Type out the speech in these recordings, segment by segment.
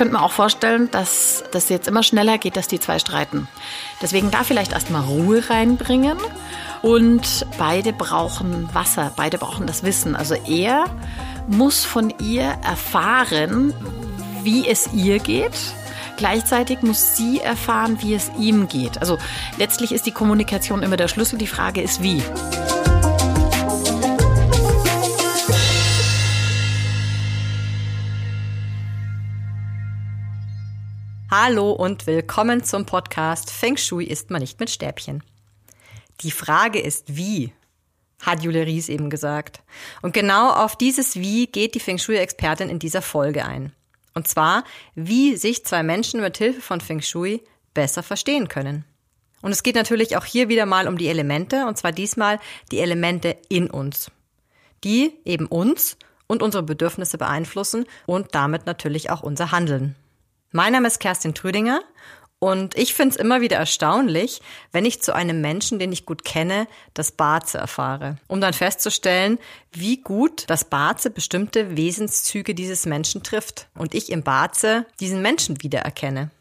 könnte mir auch vorstellen, dass das jetzt immer schneller geht, dass die zwei streiten. Deswegen da vielleicht erstmal Ruhe reinbringen. Und beide brauchen Wasser, beide brauchen das Wissen. Also er muss von ihr erfahren, wie es ihr geht. Gleichzeitig muss sie erfahren, wie es ihm geht. Also letztlich ist die Kommunikation immer der Schlüssel. Die Frage ist, wie. Hallo und willkommen zum Podcast Feng Shui isst man nicht mit Stäbchen. Die Frage ist wie, hat Julia Ries eben gesagt. Und genau auf dieses Wie geht die Feng Shui-Expertin in dieser Folge ein. Und zwar, wie sich zwei Menschen mit Hilfe von Feng Shui besser verstehen können. Und es geht natürlich auch hier wieder mal um die Elemente, und zwar diesmal die Elemente in uns, die eben uns und unsere Bedürfnisse beeinflussen und damit natürlich auch unser Handeln. Mein Name ist Kerstin Trüdinger und ich finde es immer wieder erstaunlich, wenn ich zu einem Menschen, den ich gut kenne, das Barze erfahre, um dann festzustellen, wie gut das Barze bestimmte Wesenszüge dieses Menschen trifft und ich im Barze diesen Menschen wiedererkenne.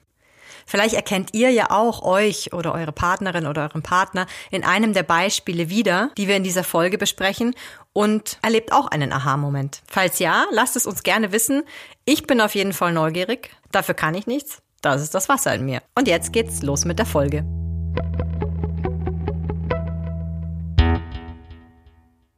Vielleicht erkennt ihr ja auch euch oder eure Partnerin oder euren Partner in einem der Beispiele wieder, die wir in dieser Folge besprechen und erlebt auch einen Aha-Moment. Falls ja, lasst es uns gerne wissen. Ich bin auf jeden Fall neugierig. Dafür kann ich nichts. Das ist das Wasser in mir. Und jetzt geht's los mit der Folge.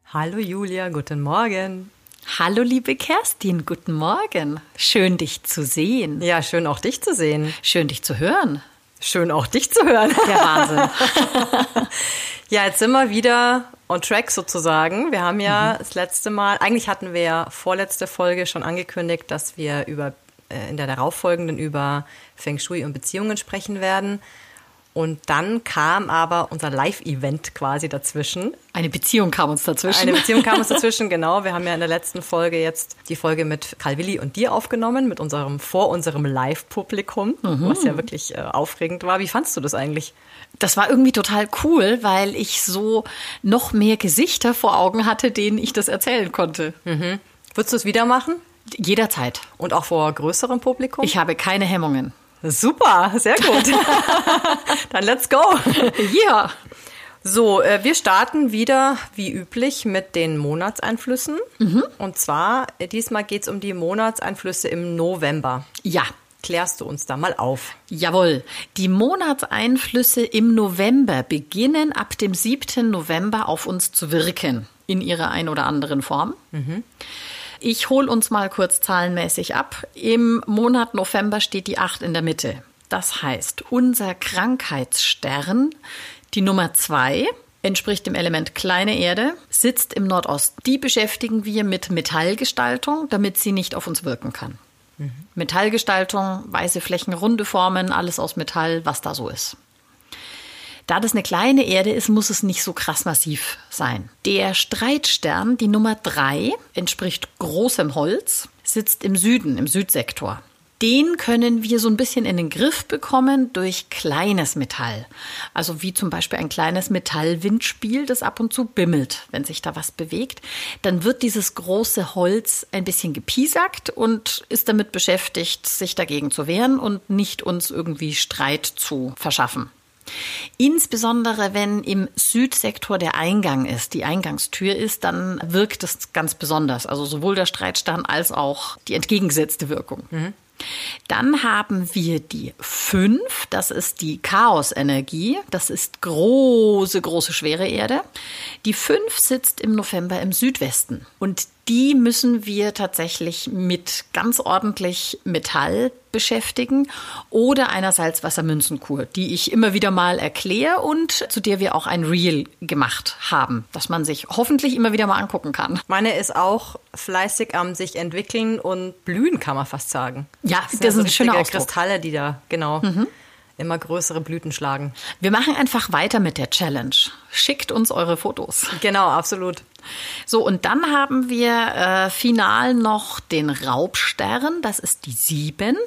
Hallo Julia, guten Morgen. Hallo liebe Kerstin, guten Morgen. Schön dich zu sehen. Ja, schön auch dich zu sehen. Schön dich zu hören. Schön auch dich zu hören. Der Wahnsinn. ja, jetzt sind wir wieder on track sozusagen. Wir haben ja mhm. das letzte Mal, eigentlich hatten wir ja vorletzte Folge schon angekündigt, dass wir über äh, in der darauffolgenden über Feng Shui und Beziehungen sprechen werden. Und dann kam aber unser Live-Event quasi dazwischen. Eine Beziehung kam uns dazwischen. Eine Beziehung kam uns dazwischen, genau. Wir haben ja in der letzten Folge jetzt die Folge mit Karl Willi und dir aufgenommen, mit unserem, vor unserem Live-Publikum, mhm. was ja wirklich äh, aufregend war. Wie fandst du das eigentlich? Das war irgendwie total cool, weil ich so noch mehr Gesichter vor Augen hatte, denen ich das erzählen konnte. Mhm. Würdest du es wieder machen? Jederzeit. Und auch vor größerem Publikum? Ich habe keine Hemmungen. Super, sehr gut. Dann let's go. Ja. So, äh, wir starten wieder wie üblich mit den Monatseinflüssen. Mhm. Und zwar, äh, diesmal geht es um die Monatseinflüsse im November. Ja. Klärst du uns da mal auf? Jawohl. Die Monatseinflüsse im November beginnen ab dem 7. November auf uns zu wirken. In ihrer ein oder anderen Form. Mhm. Ich hole uns mal kurz zahlenmäßig ab. Im Monat November steht die 8 in der Mitte. Das heißt, unser Krankheitsstern, die Nummer 2, entspricht dem Element kleine Erde, sitzt im Nordosten. Die beschäftigen wir mit Metallgestaltung, damit sie nicht auf uns wirken kann. Mhm. Metallgestaltung, weiße Flächen, runde Formen, alles aus Metall, was da so ist. Da das eine kleine Erde ist, muss es nicht so krass massiv sein. Der Streitstern, die Nummer drei, entspricht großem Holz, sitzt im Süden, im Südsektor. Den können wir so ein bisschen in den Griff bekommen durch kleines Metall. Also wie zum Beispiel ein kleines Metallwindspiel, das ab und zu bimmelt, wenn sich da was bewegt. Dann wird dieses große Holz ein bisschen gepiesackt und ist damit beschäftigt, sich dagegen zu wehren und nicht uns irgendwie Streit zu verschaffen. Insbesondere wenn im Südsektor der Eingang ist, die Eingangstür ist, dann wirkt es ganz besonders. Also sowohl der Streitstern als auch die entgegengesetzte Wirkung. Mhm. Dann haben wir die 5, das ist die Chaosenergie, das ist große, große, schwere Erde. Die 5 sitzt im November im Südwesten und die müssen wir tatsächlich mit ganz ordentlich Metall beschäftigen oder einer Salzwassermünzenkur, die ich immer wieder mal erkläre und zu der wir auch ein Reel gemacht haben, das man sich hoffentlich immer wieder mal angucken kann. Meine ist auch fleißig am sich entwickeln und blühen, kann man fast sagen. Ja, das, das sind so schöne Kristalle, die da genau. Mhm immer größere Blüten schlagen. Wir machen einfach weiter mit der Challenge. Schickt uns eure Fotos. Genau, absolut. So, und dann haben wir äh, final noch den Raubstern, das ist die 7.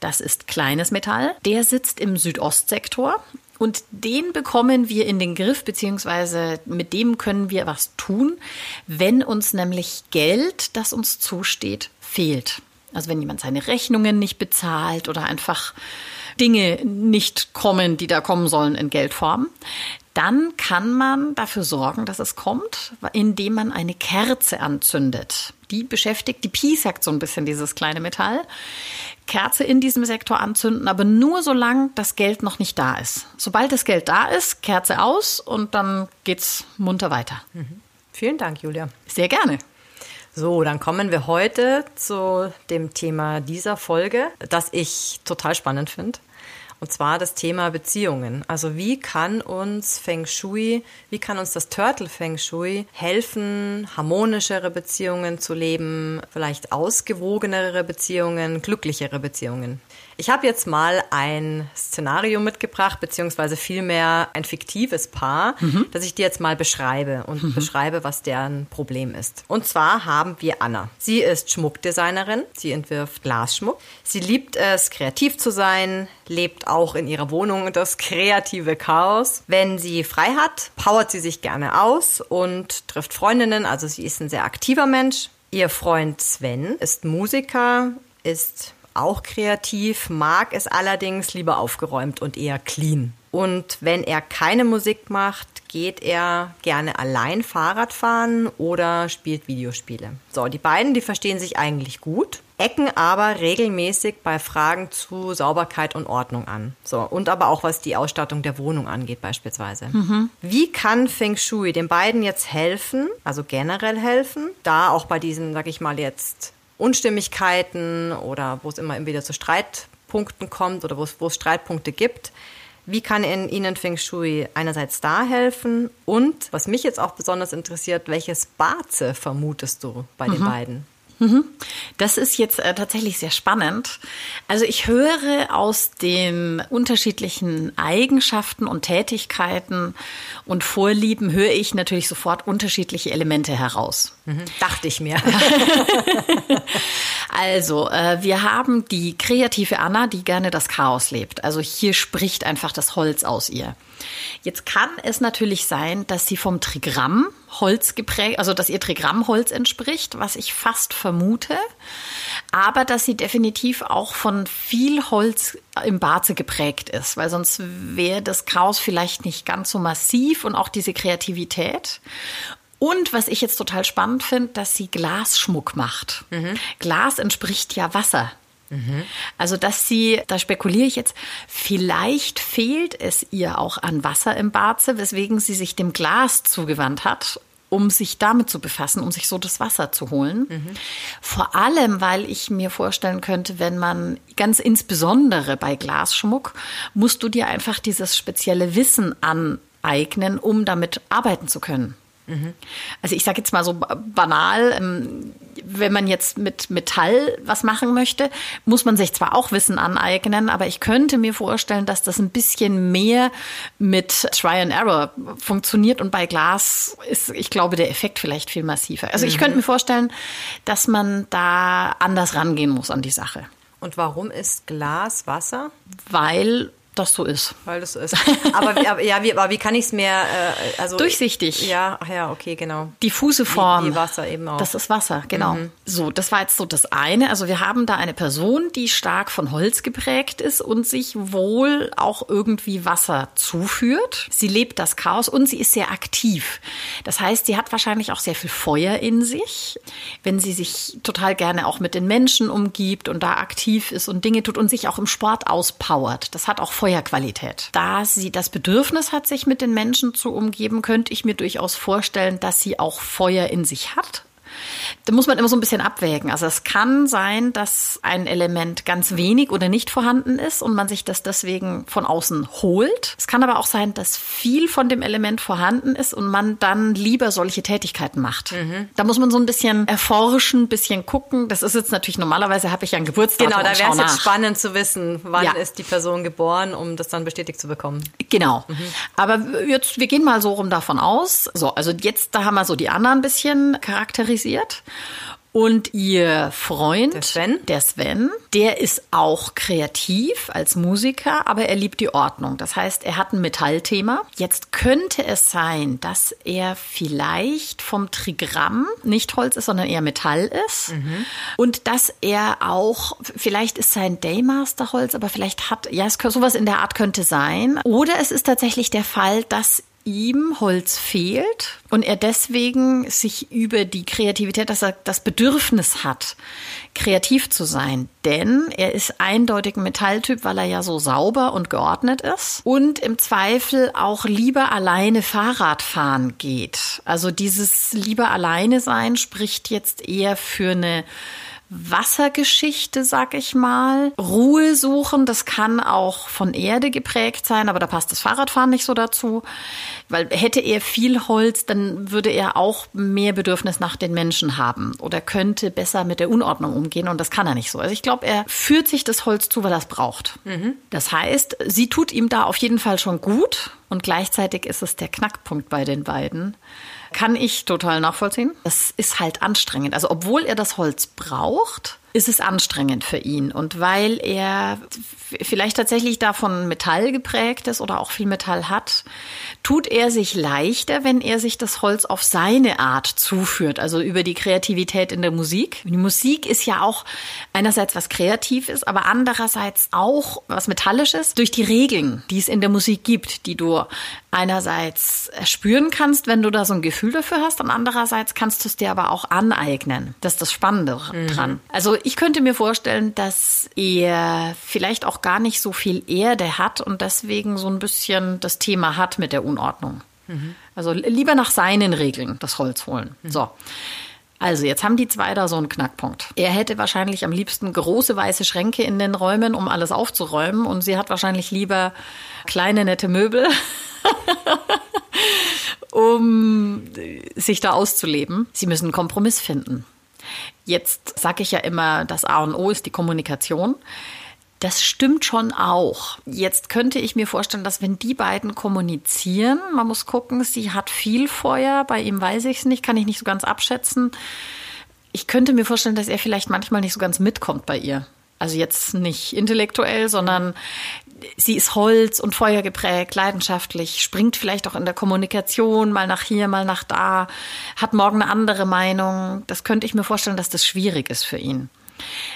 Das ist kleines Metall. Der sitzt im Südostsektor und den bekommen wir in den Griff, beziehungsweise mit dem können wir was tun, wenn uns nämlich Geld, das uns zusteht, fehlt. Also wenn jemand seine Rechnungen nicht bezahlt oder einfach Dinge nicht kommen, die da kommen sollen in Geldform, dann kann man dafür sorgen, dass es kommt, indem man eine Kerze anzündet. Die beschäftigt, die piesackt so ein bisschen dieses kleine Metall. Kerze in diesem Sektor anzünden, aber nur solange das Geld noch nicht da ist. Sobald das Geld da ist, Kerze aus und dann geht's munter weiter. Mhm. Vielen Dank, Julia. Sehr gerne. So, dann kommen wir heute zu dem Thema dieser Folge, das ich total spannend finde. Und zwar das Thema Beziehungen. Also wie kann uns Feng Shui, wie kann uns das Turtle Feng Shui helfen, harmonischere Beziehungen zu leben, vielleicht ausgewogenere Beziehungen, glücklichere Beziehungen? Ich habe jetzt mal ein Szenario mitgebracht, beziehungsweise vielmehr ein fiktives Paar, mhm. das ich dir jetzt mal beschreibe und mhm. beschreibe, was deren Problem ist. Und zwar haben wir Anna. Sie ist Schmuckdesignerin, sie entwirft Glasschmuck. Sie liebt es, kreativ zu sein, lebt auch in ihrer Wohnung das kreative Chaos. Wenn sie frei hat, powert sie sich gerne aus und trifft Freundinnen, also sie ist ein sehr aktiver Mensch. Ihr Freund Sven ist Musiker, ist auch kreativ, mag es allerdings lieber aufgeräumt und eher clean. Und wenn er keine Musik macht, geht er gerne allein Fahrrad fahren oder spielt Videospiele. So, die beiden, die verstehen sich eigentlich gut, ecken aber regelmäßig bei Fragen zu Sauberkeit und Ordnung an. So, und aber auch was die Ausstattung der Wohnung angeht beispielsweise. Mhm. Wie kann Feng Shui den beiden jetzt helfen, also generell helfen, da auch bei diesen, sag ich mal jetzt, Unstimmigkeiten oder wo es immer wieder zu Streitpunkten kommt oder wo es, wo es Streitpunkte gibt. Wie kann in Ihnen Feng Shui einerseits da helfen und, was mich jetzt auch besonders interessiert, welches Baze vermutest du bei mhm. den beiden? Mhm. Das ist jetzt äh, tatsächlich sehr spannend. Also ich höre aus den unterschiedlichen Eigenschaften und Tätigkeiten und Vorlieben, höre ich natürlich sofort unterschiedliche Elemente heraus. Mhm. Dachte ich mir. also, äh, wir haben die kreative Anna, die gerne das Chaos lebt. Also hier spricht einfach das Holz aus ihr. Jetzt kann es natürlich sein, dass sie vom Trigramm Holz geprägt, also dass ihr Trigramm Holz entspricht, was ich fast vermute, aber dass sie definitiv auch von viel Holz im Barze geprägt ist, weil sonst wäre das Chaos vielleicht nicht ganz so massiv und auch diese Kreativität. Und was ich jetzt total spannend finde, dass sie Glasschmuck macht. Mhm. Glas entspricht ja Wasser. Also, dass sie, da spekuliere ich jetzt, vielleicht fehlt es ihr auch an Wasser im Barze, weswegen sie sich dem Glas zugewandt hat, um sich damit zu befassen, um sich so das Wasser zu holen. Mhm. Vor allem, weil ich mir vorstellen könnte, wenn man ganz insbesondere bei Glasschmuck, musst du dir einfach dieses spezielle Wissen aneignen, um damit arbeiten zu können. Also ich sage jetzt mal so banal, ähm, wenn man jetzt mit Metall was machen möchte, muss man sich zwar auch Wissen aneignen, aber ich könnte mir vorstellen, dass das ein bisschen mehr mit Try and Error funktioniert und bei Glas ist, ich glaube, der Effekt vielleicht viel massiver. Also ich könnte mir vorstellen, dass man da anders rangehen muss an die Sache. Und warum ist Glas Wasser? Weil das so ist. Weil das so ist. Aber, aber ja, wie, aber wie kann ich es mehr, äh, also. Durchsichtig. Ja, ja, okay, genau. Diffuse Form. Wie, wie, Wasser eben auch. Das ist Wasser, genau. Mhm. So, das war jetzt so das eine. Also wir haben da eine Person, die stark von Holz geprägt ist und sich wohl auch irgendwie Wasser zuführt. Sie lebt das Chaos und sie ist sehr aktiv. Das heißt, sie hat wahrscheinlich auch sehr viel Feuer in sich, wenn sie sich total gerne auch mit den Menschen umgibt und da aktiv ist und Dinge tut und sich auch im Sport auspowert. Das hat auch Feuerqualität. Da sie das Bedürfnis hat, sich mit den Menschen zu umgeben, könnte ich mir durchaus vorstellen, dass sie auch Feuer in sich hat da muss man immer so ein bisschen abwägen. Also es kann sein, dass ein Element ganz wenig oder nicht vorhanden ist und man sich das deswegen von außen holt. Es kann aber auch sein, dass viel von dem Element vorhanden ist und man dann lieber solche Tätigkeiten macht. Mhm. Da muss man so ein bisschen erforschen, ein bisschen gucken. Das ist jetzt natürlich normalerweise habe ich ja ein Geburtstag. Genau, da wäre es jetzt spannend zu wissen, wann ja. ist die Person geboren, um das dann bestätigt zu bekommen. Genau. Mhm. Aber jetzt, wir gehen mal so rum davon aus. So, also jetzt, da haben wir so die anderen ein bisschen charakterisiert. Und ihr Freund, Der Sven? der Sven, der ist auch kreativ als Musiker, aber er liebt die Ordnung. Das heißt, er hat ein Metallthema. Jetzt könnte es sein, dass er vielleicht vom Trigramm nicht Holz ist, sondern eher Metall ist. Und dass er auch, vielleicht ist sein Daymaster Holz, aber vielleicht hat, ja, es, könnte- sowas in der Art könnte sein. Oder es ist tatsächlich der Fall, dass ihm Holz fehlt und er deswegen sich über die Kreativität, dass er das Bedürfnis hat, kreativ zu sein. Denn er ist eindeutig ein Metalltyp, weil er ja so sauber und geordnet ist und im Zweifel auch lieber alleine Fahrrad fahren geht. Also dieses lieber alleine sein spricht jetzt eher für eine Wassergeschichte, sag ich mal. Ruhe suchen, das kann auch von Erde geprägt sein, aber da passt das Fahrradfahren nicht so dazu. Weil hätte er viel Holz, dann würde er auch mehr Bedürfnis nach den Menschen haben oder könnte besser mit der Unordnung umgehen und das kann er nicht so. Also ich glaube, er führt sich das Holz zu, weil er es braucht. Das heißt, sie tut ihm da auf jeden Fall schon gut und gleichzeitig ist es der Knackpunkt bei den beiden. Kann ich total nachvollziehen. Das ist halt anstrengend. Also obwohl er das Holz braucht, ist es anstrengend für ihn. Und weil er vielleicht tatsächlich davon Metall geprägt ist oder auch viel Metall hat, tut er sich leichter, wenn er sich das Holz auf seine Art zuführt, also über die Kreativität in der Musik. Die Musik ist ja auch einerseits was Kreatives, aber andererseits auch was Metallisches durch die Regeln, die es in der Musik gibt, die du einerseits spüren kannst, wenn du da so ein Gefühl dafür hast, und andererseits kannst du es dir aber auch aneignen. Das ist das Spannende dran. Also ich könnte mir vorstellen, dass er vielleicht auch gar nicht so viel Erde hat und deswegen so ein bisschen das Thema hat mit der Unordnung. Also lieber nach seinen Regeln das Holz holen. So. Also, jetzt haben die zwei da so einen Knackpunkt. Er hätte wahrscheinlich am liebsten große weiße Schränke in den Räumen, um alles aufzuräumen. Und sie hat wahrscheinlich lieber kleine, nette Möbel, um sich da auszuleben. Sie müssen einen Kompromiss finden. Jetzt sage ich ja immer, das A und O ist die Kommunikation. Das stimmt schon auch. Jetzt könnte ich mir vorstellen, dass wenn die beiden kommunizieren, man muss gucken, sie hat viel Feuer, bei ihm weiß ich es nicht, kann ich nicht so ganz abschätzen. Ich könnte mir vorstellen, dass er vielleicht manchmal nicht so ganz mitkommt bei ihr. Also jetzt nicht intellektuell, sondern sie ist Holz und Feuer geprägt, leidenschaftlich, springt vielleicht auch in der Kommunikation mal nach hier, mal nach da, hat morgen eine andere Meinung. Das könnte ich mir vorstellen, dass das schwierig ist für ihn.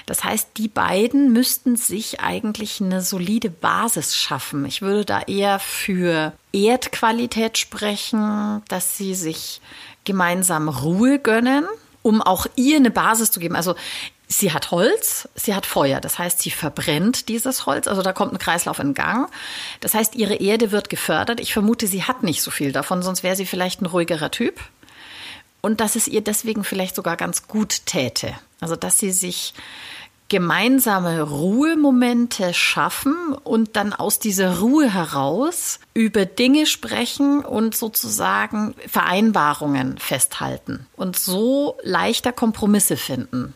Das heißt, die beiden müssten sich eigentlich eine solide Basis schaffen. Ich würde da eher für Erdqualität sprechen, dass sie sich gemeinsam Ruhe gönnen, um auch ihr eine Basis zu geben. Also sie hat Holz, sie hat Feuer. Das heißt, sie verbrennt dieses Holz. Also da kommt ein Kreislauf in Gang. Das heißt, ihre Erde wird gefördert. Ich vermute, sie hat nicht so viel davon, sonst wäre sie vielleicht ein ruhigerer Typ und dass es ihr deswegen vielleicht sogar ganz gut täte. Also dass sie sich gemeinsame Ruhemomente schaffen und dann aus dieser Ruhe heraus über Dinge sprechen und sozusagen Vereinbarungen festhalten und so leichter Kompromisse finden.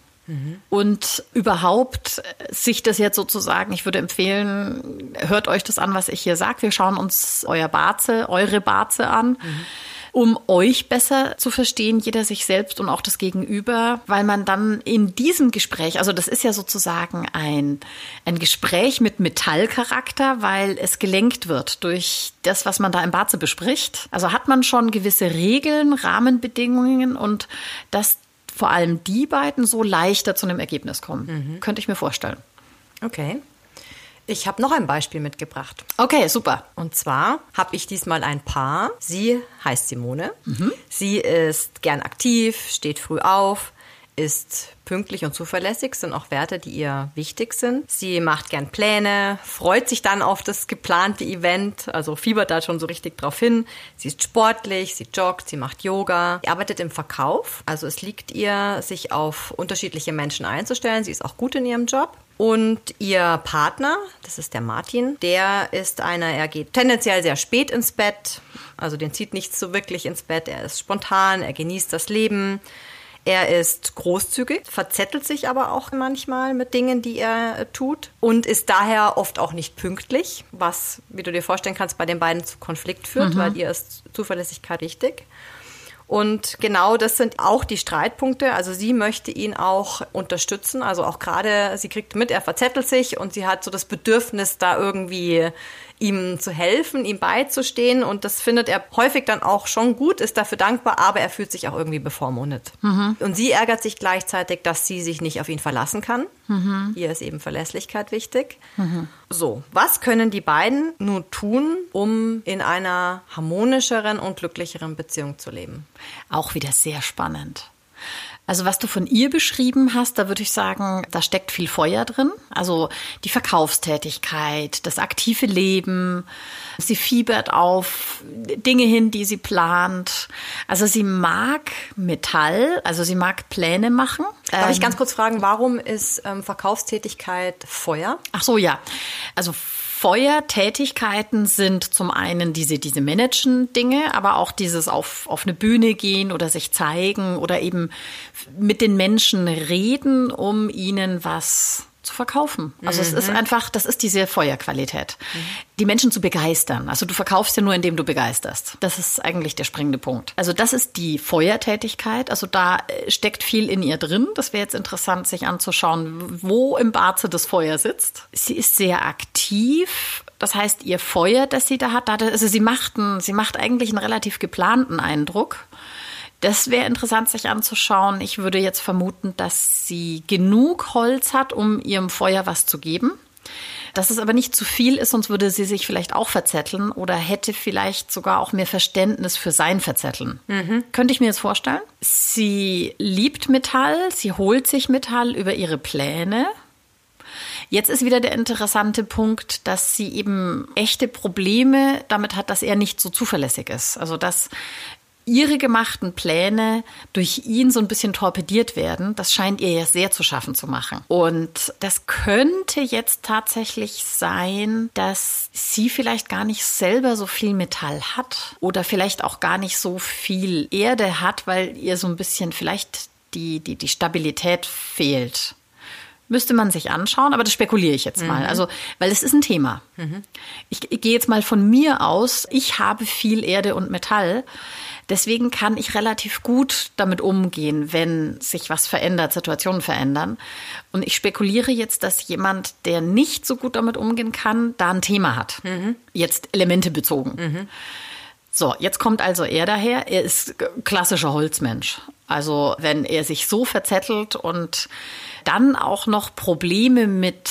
Und überhaupt sich das jetzt sozusagen, ich würde empfehlen, hört euch das an, was ich hier sage. Wir schauen uns euer Barze, eure Barze an um euch besser zu verstehen, jeder sich selbst und auch das Gegenüber, weil man dann in diesem Gespräch, also das ist ja sozusagen ein, ein Gespräch mit Metallcharakter, weil es gelenkt wird durch das, was man da im Barze bespricht. Also hat man schon gewisse Regeln, Rahmenbedingungen und dass vor allem die beiden so leichter zu einem Ergebnis kommen. Könnte ich mir vorstellen. Okay. Ich habe noch ein Beispiel mitgebracht. Okay, super. Und zwar habe ich diesmal ein Paar. Sie heißt Simone. Sie ist gern aktiv, steht früh auf, ist pünktlich und zuverlässig, sind auch Werte, die ihr wichtig sind. Sie macht gern Pläne, freut sich dann auf das geplante Event, also fiebert da schon so richtig drauf hin. Sie ist sportlich, sie joggt, sie macht Yoga, sie arbeitet im Verkauf. Also es liegt ihr, sich auf unterschiedliche Menschen einzustellen. Sie ist auch gut in ihrem Job. Und ihr Partner, das ist der Martin, der ist einer, er geht tendenziell sehr spät ins Bett, also den zieht nichts so wirklich ins Bett, er ist spontan, er genießt das Leben, er ist großzügig, verzettelt sich aber auch manchmal mit Dingen, die er äh, tut und ist daher oft auch nicht pünktlich, was, wie du dir vorstellen kannst, bei den beiden zu Konflikt führt, weil ihr ist Zuverlässigkeit wichtig. Und genau das sind auch die Streitpunkte. Also sie möchte ihn auch unterstützen. Also auch gerade, sie kriegt mit, er verzettelt sich und sie hat so das Bedürfnis, da irgendwie ihm zu helfen, ihm beizustehen. Und das findet er häufig dann auch schon gut, ist dafür dankbar, aber er fühlt sich auch irgendwie bevormundet. Mhm. Und sie ärgert sich gleichzeitig, dass sie sich nicht auf ihn verlassen kann. Mhm. Hier ist eben Verlässlichkeit wichtig. Mhm. So, was können die beiden nun tun, um in einer harmonischeren und glücklicheren Beziehung zu leben? Auch wieder sehr spannend. Also was du von ihr beschrieben hast, da würde ich sagen, da steckt viel Feuer drin. Also die Verkaufstätigkeit, das aktive Leben. Sie fiebert auf Dinge hin, die sie plant. Also sie mag Metall, also sie mag Pläne machen. Darf ähm, ich ganz kurz fragen, warum ist ähm, Verkaufstätigkeit Feuer? Ach so, ja. Also Feuertätigkeiten sind zum einen diese, diese Managen-Dinge, aber auch dieses auf, auf eine Bühne gehen oder sich zeigen oder eben mit den Menschen reden, um ihnen was zu verkaufen. Also mhm. es ist mhm. einfach, das ist diese Feuerqualität. Mhm. Die Menschen zu begeistern. Also du verkaufst ja nur, indem du begeisterst. Das ist eigentlich der springende Punkt. Also das ist die Feuertätigkeit. Also da äh, steckt viel in ihr drin. Das wäre jetzt interessant, sich anzuschauen, wo im Barze das Feuer sitzt. Sie ist sehr aktiv. Das heißt, ihr Feuer, das sie da hat, also sie macht, einen, sie macht eigentlich einen relativ geplanten Eindruck. Das wäre interessant, sich anzuschauen. Ich würde jetzt vermuten, dass sie genug Holz hat, um ihrem Feuer was zu geben. Dass es aber nicht zu viel ist, sonst würde sie sich vielleicht auch verzetteln oder hätte vielleicht sogar auch mehr Verständnis für sein Verzetteln. Mhm. Könnte ich mir jetzt vorstellen. Sie liebt Metall, sie holt sich Metall über ihre Pläne. Jetzt ist wieder der interessante Punkt, dass sie eben echte Probleme damit hat, dass er nicht so zuverlässig ist. Also dass ihre gemachten Pläne durch ihn so ein bisschen torpediert werden, das scheint ihr ja sehr zu schaffen zu machen. Und das könnte jetzt tatsächlich sein, dass sie vielleicht gar nicht selber so viel Metall hat oder vielleicht auch gar nicht so viel Erde hat, weil ihr so ein bisschen vielleicht die, die, die Stabilität fehlt. Müsste man sich anschauen, aber das spekuliere ich jetzt mal. Mhm. Also, weil es ist ein Thema. Mhm. Ich, ich gehe jetzt mal von mir aus. Ich habe viel Erde und Metall. Deswegen kann ich relativ gut damit umgehen, wenn sich was verändert, Situationen verändern. Und ich spekuliere jetzt, dass jemand, der nicht so gut damit umgehen kann, da ein Thema hat. Mhm. Jetzt Elemente bezogen. Mhm. So, jetzt kommt also er daher. Er ist klassischer Holzmensch. Also wenn er sich so verzettelt und dann auch noch Probleme mit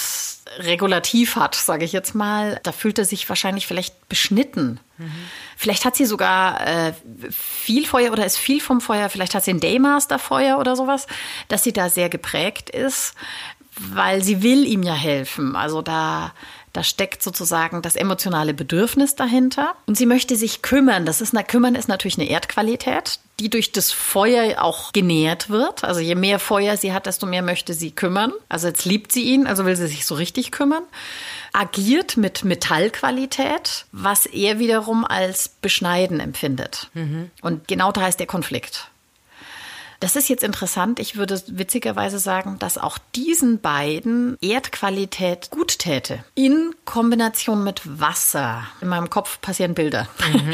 Regulativ hat, sage ich jetzt mal, da fühlt er sich wahrscheinlich vielleicht beschnitten. Mhm. Vielleicht hat sie sogar äh, viel Feuer oder ist viel vom Feuer, vielleicht hat sie ein Daymaster Feuer oder sowas, dass sie da sehr geprägt ist, weil sie will ihm ja helfen. Also da da steckt sozusagen das emotionale Bedürfnis dahinter. Und sie möchte sich kümmern. Das ist, na, kümmern ist natürlich eine Erdqualität, die durch das Feuer auch genährt wird. Also je mehr Feuer sie hat, desto mehr möchte sie kümmern. Also jetzt liebt sie ihn, also will sie sich so richtig kümmern. Agiert mit Metallqualität, was er wiederum als beschneiden empfindet. Mhm. Und genau da ist der Konflikt. Das ist jetzt interessant. Ich würde witzigerweise sagen, dass auch diesen beiden Erdqualität gut täte. In Kombination mit Wasser. In meinem Kopf passieren Bilder. Mhm.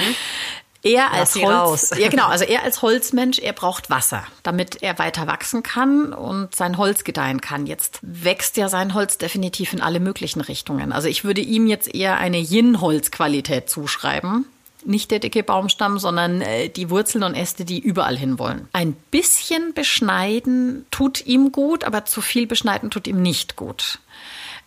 Er als Holz, ja genau, also er als Holzmensch, er braucht Wasser, damit er weiter wachsen kann und sein Holz gedeihen kann. Jetzt wächst ja sein Holz definitiv in alle möglichen Richtungen. Also ich würde ihm jetzt eher eine Yin-Holzqualität zuschreiben nicht der dicke Baumstamm, sondern äh, die Wurzeln und Äste, die überall hinwollen. Ein bisschen beschneiden tut ihm gut, aber zu viel beschneiden tut ihm nicht gut.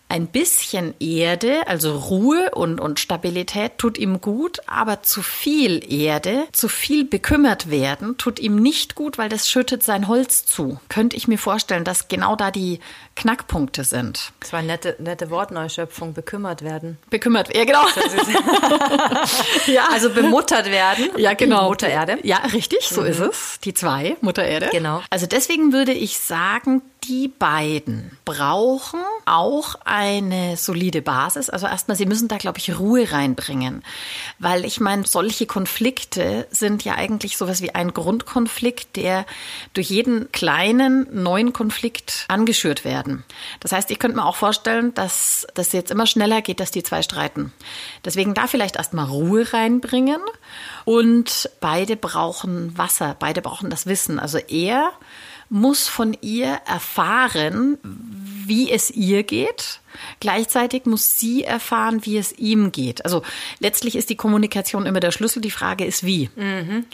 Ein bisschen Erde, also Ruhe und, und Stabilität tut ihm gut, aber zu viel Erde, zu viel bekümmert werden, tut ihm nicht gut, weil das schüttet sein Holz zu. Könnte ich mir vorstellen, dass genau da die Knackpunkte sind. Das war eine nette, nette Wortneuschöpfung, bekümmert werden. Bekümmert, ja genau. ja. Also bemuttert werden. Ja, genau. Mutter Erde. Ja, richtig, so mhm. ist es. Die zwei, Mutter Erde. Genau. Also deswegen würde ich sagen, die beiden brauchen auch eine solide Basis. Also erstmal, Sie müssen da, glaube ich, Ruhe reinbringen. Weil ich meine, solche Konflikte sind ja eigentlich sowas wie ein Grundkonflikt, der durch jeden kleinen neuen Konflikt angeschürt werden. Das heißt, ich könnte mir auch vorstellen, dass das jetzt immer schneller geht, dass die zwei streiten. Deswegen da vielleicht erstmal Ruhe reinbringen. Und beide brauchen Wasser, beide brauchen das Wissen. Also er muss von ihr erfahren, wie es ihr geht. Gleichzeitig muss sie erfahren, wie es ihm geht. Also letztlich ist die Kommunikation immer der Schlüssel. Die Frage ist wie. Mhm.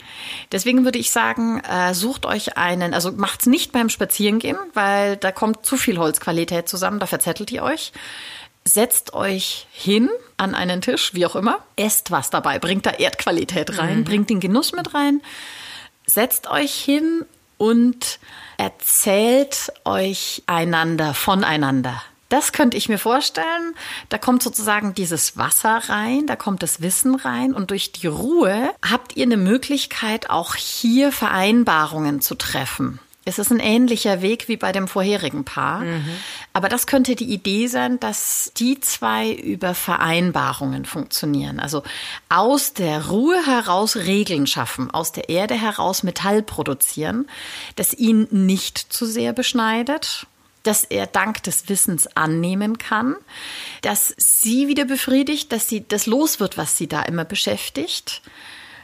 Deswegen würde ich sagen, äh, sucht euch einen, also macht's nicht beim Spazierengehen, weil da kommt zu viel Holzqualität zusammen, da verzettelt ihr euch. Setzt euch hin an einen Tisch, wie auch immer, esst was dabei, bringt da Erdqualität rein, mhm. bringt den Genuss mit rein. Setzt euch hin und erzählt euch einander voneinander. Das könnte ich mir vorstellen. Da kommt sozusagen dieses Wasser rein, da kommt das Wissen rein und durch die Ruhe habt ihr eine Möglichkeit, auch hier Vereinbarungen zu treffen. Es ist ein ähnlicher Weg wie bei dem vorherigen Paar. Mhm. Aber das könnte die Idee sein, dass die zwei über Vereinbarungen funktionieren. Also aus der Ruhe heraus Regeln schaffen, aus der Erde heraus Metall produzieren, das ihn nicht zu sehr beschneidet, dass er dank des Wissens annehmen kann, dass sie wieder befriedigt, dass sie das los wird, was sie da immer beschäftigt.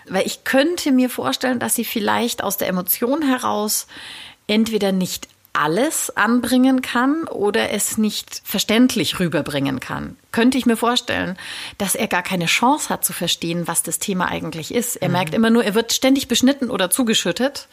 Weil ich könnte mir vorstellen, dass sie vielleicht aus der Emotion heraus entweder nicht alles anbringen kann oder es nicht verständlich rüberbringen kann. Könnte ich mir vorstellen, dass er gar keine Chance hat zu verstehen, was das Thema eigentlich ist. Er mhm. merkt immer nur, er wird ständig beschnitten oder zugeschüttet.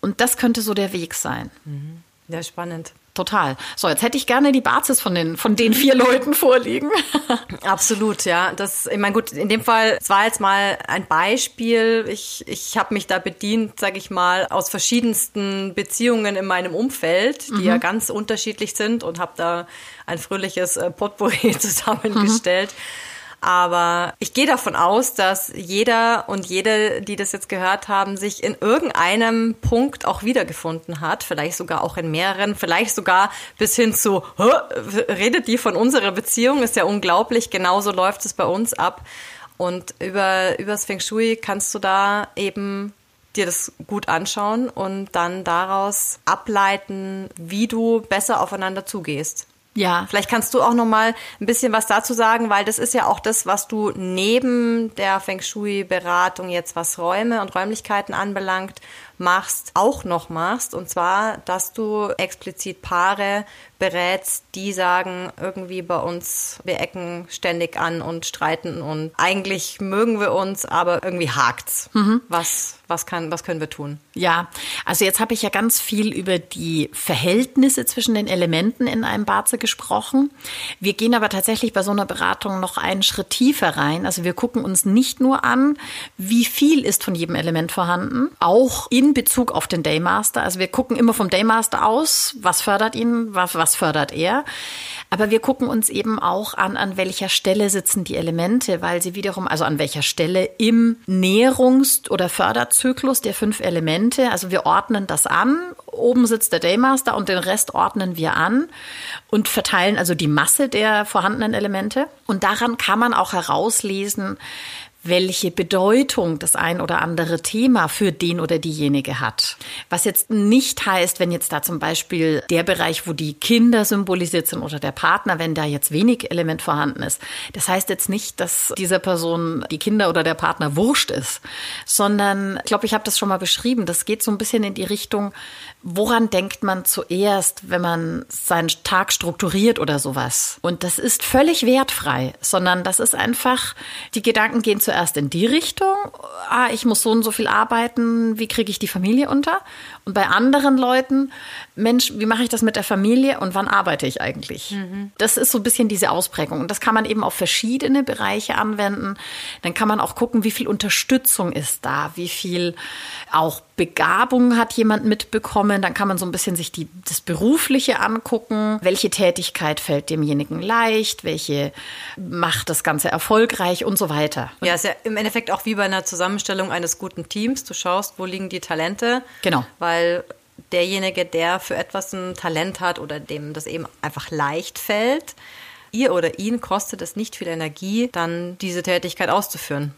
Und das könnte so der Weg sein. Mhm. Ja, spannend. Total. So, jetzt hätte ich gerne die Basis von den, von den vier Leuten vorliegen. Absolut, ja. Das, ich meine, gut, in dem Fall, es war jetzt mal ein Beispiel. Ich, ich habe mich da bedient, sage ich mal, aus verschiedensten Beziehungen in meinem Umfeld, die mhm. ja ganz unterschiedlich sind und habe da ein fröhliches äh, Potpourri zusammengestellt. Mhm. Aber ich gehe davon aus, dass jeder und jede, die das jetzt gehört haben, sich in irgendeinem Punkt auch wiedergefunden hat. Vielleicht sogar auch in mehreren, vielleicht sogar bis hin zu, redet die von unserer Beziehung? Ist ja unglaublich. Genauso läuft es bei uns ab. Und über, übers Feng Shui kannst du da eben dir das gut anschauen und dann daraus ableiten, wie du besser aufeinander zugehst. Ja. Vielleicht kannst du auch noch mal ein bisschen was dazu sagen, weil das ist ja auch das, was du neben der Feng Shui Beratung jetzt was Räume und Räumlichkeiten anbelangt machst, auch noch machst. Und zwar, dass du explizit Paare berätst, die sagen, irgendwie bei uns, wir ecken ständig an und streiten und eigentlich mögen wir uns, aber irgendwie hakt's. Mhm. Was, was, kann, was können wir tun? Ja, also jetzt habe ich ja ganz viel über die Verhältnisse zwischen den Elementen in einem Barze gesprochen. Wir gehen aber tatsächlich bei so einer Beratung noch einen Schritt tiefer rein. Also wir gucken uns nicht nur an, wie viel ist von jedem Element vorhanden, auch in Bezug auf den Daymaster. Also wir gucken immer vom Daymaster aus, was fördert ihn, was, was fördert er. Aber wir gucken uns eben auch an, an welcher Stelle sitzen die Elemente, weil sie wiederum, also an welcher Stelle im Nährungs- oder Förderzyklus der fünf Elemente, also wir ordnen das an. Oben sitzt der Daymaster und den Rest ordnen wir an und verteilen also die Masse der vorhandenen Elemente. Und daran kann man auch herauslesen, welche Bedeutung das ein oder andere Thema für den oder diejenige hat. Was jetzt nicht heißt, wenn jetzt da zum Beispiel der Bereich, wo die Kinder symbolisiert sind oder der Partner, wenn da jetzt wenig Element vorhanden ist. Das heißt jetzt nicht, dass dieser Person die Kinder oder der Partner wurscht ist, sondern ich glaube, ich habe das schon mal beschrieben. Das geht so ein bisschen in die Richtung, woran denkt man zuerst, wenn man seinen Tag strukturiert oder sowas? Und das ist völlig wertfrei, sondern das ist einfach, die Gedanken gehen zuerst in die Richtung, ah, ich muss so und so viel arbeiten, wie kriege ich die Familie unter? Und bei anderen Leuten, Mensch, wie mache ich das mit der Familie und wann arbeite ich eigentlich? Mhm. Das ist so ein bisschen diese Ausprägung. Und das kann man eben auf verschiedene Bereiche anwenden. Dann kann man auch gucken, wie viel Unterstützung ist da, wie viel auch Begabung hat jemand mitbekommen. Dann kann man so ein bisschen sich die, das Berufliche angucken. Welche Tätigkeit fällt demjenigen leicht? Welche macht das Ganze erfolgreich und so weiter. Ja, ist ja im Endeffekt auch wie bei einer Zusammenstellung eines guten Teams. Du schaust, wo liegen die Talente. Genau. Weil derjenige, der für etwas ein Talent hat oder dem das eben einfach leicht fällt, ihr oder ihn kostet es nicht viel Energie, dann diese Tätigkeit auszuführen.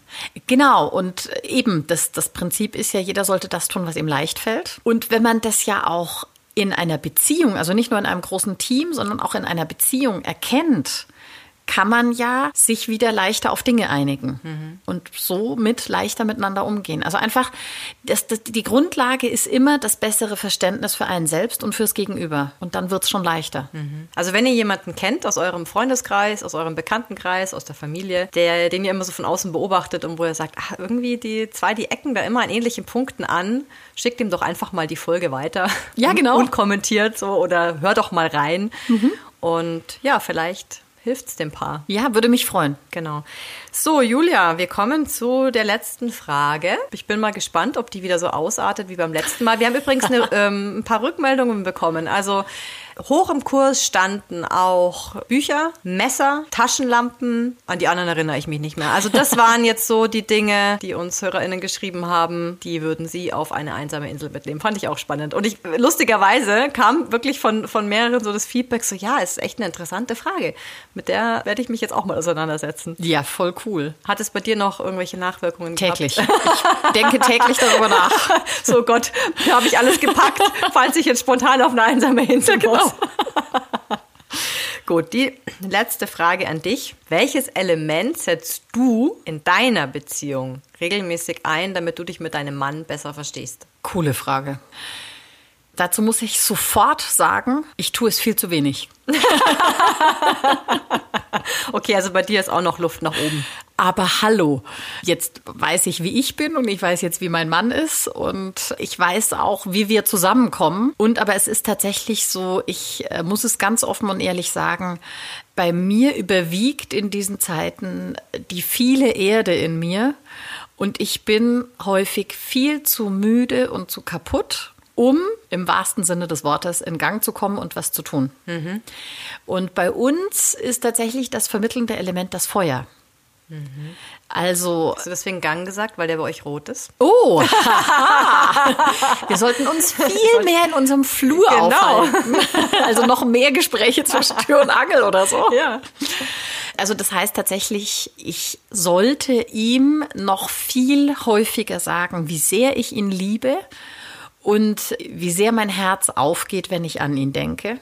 Genau, und eben, das, das Prinzip ist ja, jeder sollte das tun, was ihm leicht fällt. Und wenn man das ja auch in einer Beziehung, also nicht nur in einem großen Team, sondern auch in einer Beziehung erkennt, kann man ja sich wieder leichter auf Dinge einigen mhm. und somit leichter miteinander umgehen. Also einfach, das, das, die Grundlage ist immer das bessere Verständnis für einen selbst und fürs Gegenüber. Und dann wird es schon leichter. Mhm. Also wenn ihr jemanden kennt aus eurem Freundeskreis, aus eurem Bekanntenkreis, aus der Familie, der, den ihr immer so von außen beobachtet und wo ihr sagt, ach, irgendwie die zwei, die ecken da immer an ähnlichen Punkten an, schickt ihm doch einfach mal die Folge weiter. Ja, genau. Und kommentiert so oder hör doch mal rein. Mhm. Und ja, vielleicht hilft es dem Paar. Ja, würde mich freuen. Genau. So, Julia, wir kommen zu der letzten Frage. Ich bin mal gespannt, ob die wieder so ausartet wie beim letzten Mal. Wir haben übrigens eine, ähm, ein paar Rückmeldungen bekommen. Also Hoch im Kurs standen auch Bücher, Messer, Taschenlampen. An die anderen erinnere ich mich nicht mehr. Also das waren jetzt so die Dinge, die uns HörerInnen geschrieben haben. Die würden sie auf eine einsame Insel mitnehmen. Fand ich auch spannend. Und ich, lustigerweise kam wirklich von, von mehreren so das Feedback so, ja, ist echt eine interessante Frage. Mit der werde ich mich jetzt auch mal auseinandersetzen. Ja, voll cool. Hat es bei dir noch irgendwelche Nachwirkungen täglich. gehabt? Täglich. Ich denke täglich darüber nach. so Gott, da habe ich alles gepackt, falls ich jetzt spontan auf eine einsame Insel genau. Gut, die letzte Frage an dich. Welches Element setzt du in deiner Beziehung regelmäßig ein, damit du dich mit deinem Mann besser verstehst? Coole Frage. Dazu muss ich sofort sagen, ich tue es viel zu wenig. okay, also bei dir ist auch noch Luft nach oben. Aber hallo, jetzt weiß ich, wie ich bin und ich weiß jetzt, wie mein Mann ist und ich weiß auch, wie wir zusammenkommen. Und aber es ist tatsächlich so, ich äh, muss es ganz offen und ehrlich sagen, bei mir überwiegt in diesen Zeiten die viele Erde in mir und ich bin häufig viel zu müde und zu kaputt um im wahrsten Sinne des Wortes in Gang zu kommen und was zu tun. Mhm. Und bei uns ist tatsächlich das vermittelnde Element das Feuer. Mhm. Also. Hast du deswegen Gang gesagt, weil der bei euch rot ist? Oh! Wir sollten uns viel mehr in unserem Flur genau. aufhalten. Also noch mehr Gespräche zwischen Tür und Angel oder so. Ja. Also das heißt tatsächlich, ich sollte ihm noch viel häufiger sagen, wie sehr ich ihn liebe und wie sehr mein Herz aufgeht, wenn ich an ihn denke.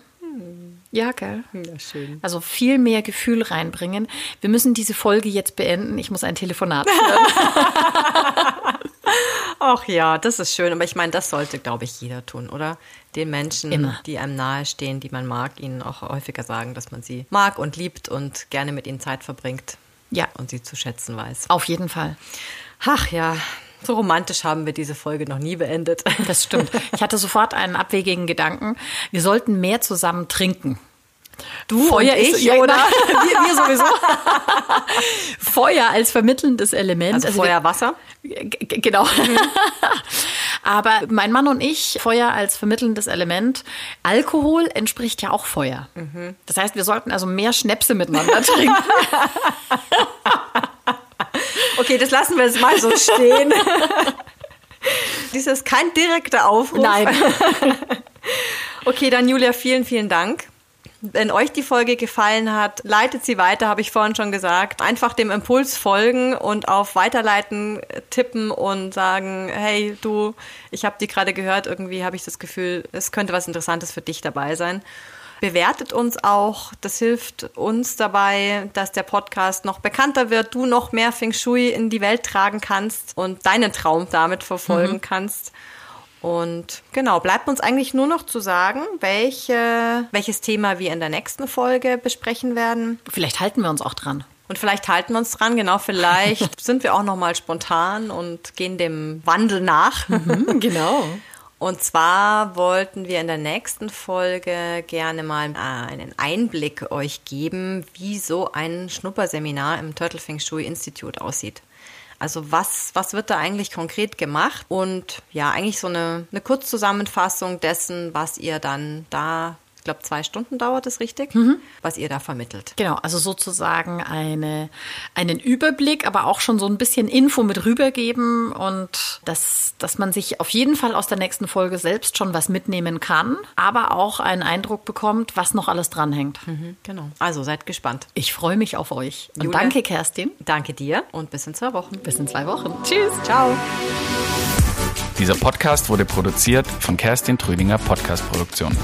Ja, gell? Ja, schön. Also viel mehr Gefühl reinbringen. Wir müssen diese Folge jetzt beenden. Ich muss ein Telefonat führen. Ach ja, das ist schön. Aber ich meine, das sollte, glaube ich, jeder tun, oder? Den Menschen, Immer. die einem nahestehen, die man mag, ihnen auch häufiger sagen, dass man sie mag und liebt und gerne mit ihnen Zeit verbringt. Ja. Und sie zu schätzen weiß. Auf jeden Fall. Ach ja, so romantisch haben wir diese Folge noch nie beendet. Das stimmt. Ich hatte sofort einen abwegigen Gedanken. Wir sollten mehr zusammen trinken. Du Feuer und ich, oder? wir, wir sowieso. Feuer als vermittelndes Element. Also, also Feuer, Wasser? Genau. Mhm. Aber mein Mann und ich, Feuer als vermittelndes Element. Alkohol entspricht ja auch Feuer. Mhm. Das heißt, wir sollten also mehr Schnäpse miteinander trinken. Okay, das lassen wir jetzt mal so stehen. Dies ist kein direkter Aufruf. Nein. okay, dann Julia, vielen, vielen Dank. Wenn euch die Folge gefallen hat, leitet sie weiter, habe ich vorhin schon gesagt. Einfach dem Impuls folgen und auf Weiterleiten tippen und sagen, hey du, ich habe die gerade gehört, irgendwie habe ich das Gefühl, es könnte was Interessantes für dich dabei sein. Bewertet uns auch. Das hilft uns dabei, dass der Podcast noch bekannter wird, du noch mehr Feng Shui in die Welt tragen kannst und deinen Traum damit verfolgen mhm. kannst. Und genau, bleibt uns eigentlich nur noch zu sagen, welche, welches Thema wir in der nächsten Folge besprechen werden. Vielleicht halten wir uns auch dran. Und vielleicht halten wir uns dran, genau, vielleicht sind wir auch noch mal spontan und gehen dem Wandel nach. Mhm, genau. Und zwar wollten wir in der nächsten Folge gerne mal äh, einen Einblick euch geben, wie so ein Schnupperseminar im Turtle Feng Shui Institute aussieht. Also was, was wird da eigentlich konkret gemacht? Und ja, eigentlich so eine, eine Kurzzusammenfassung dessen, was ihr dann da glaube, zwei Stunden dauert es richtig, was ihr da vermittelt. Genau, also sozusagen eine, einen Überblick, aber auch schon so ein bisschen Info mit rübergeben und dass, dass man sich auf jeden Fall aus der nächsten Folge selbst schon was mitnehmen kann, aber auch einen Eindruck bekommt, was noch alles dranhängt. Genau. Also seid gespannt. Ich freue mich auf euch. Und Julia. danke, Kerstin. Danke dir und bis in zwei Wochen. Bis in zwei Wochen. Tschüss. Ciao. Dieser Podcast wurde produziert von Kerstin Trüdinger Podcast Produktion.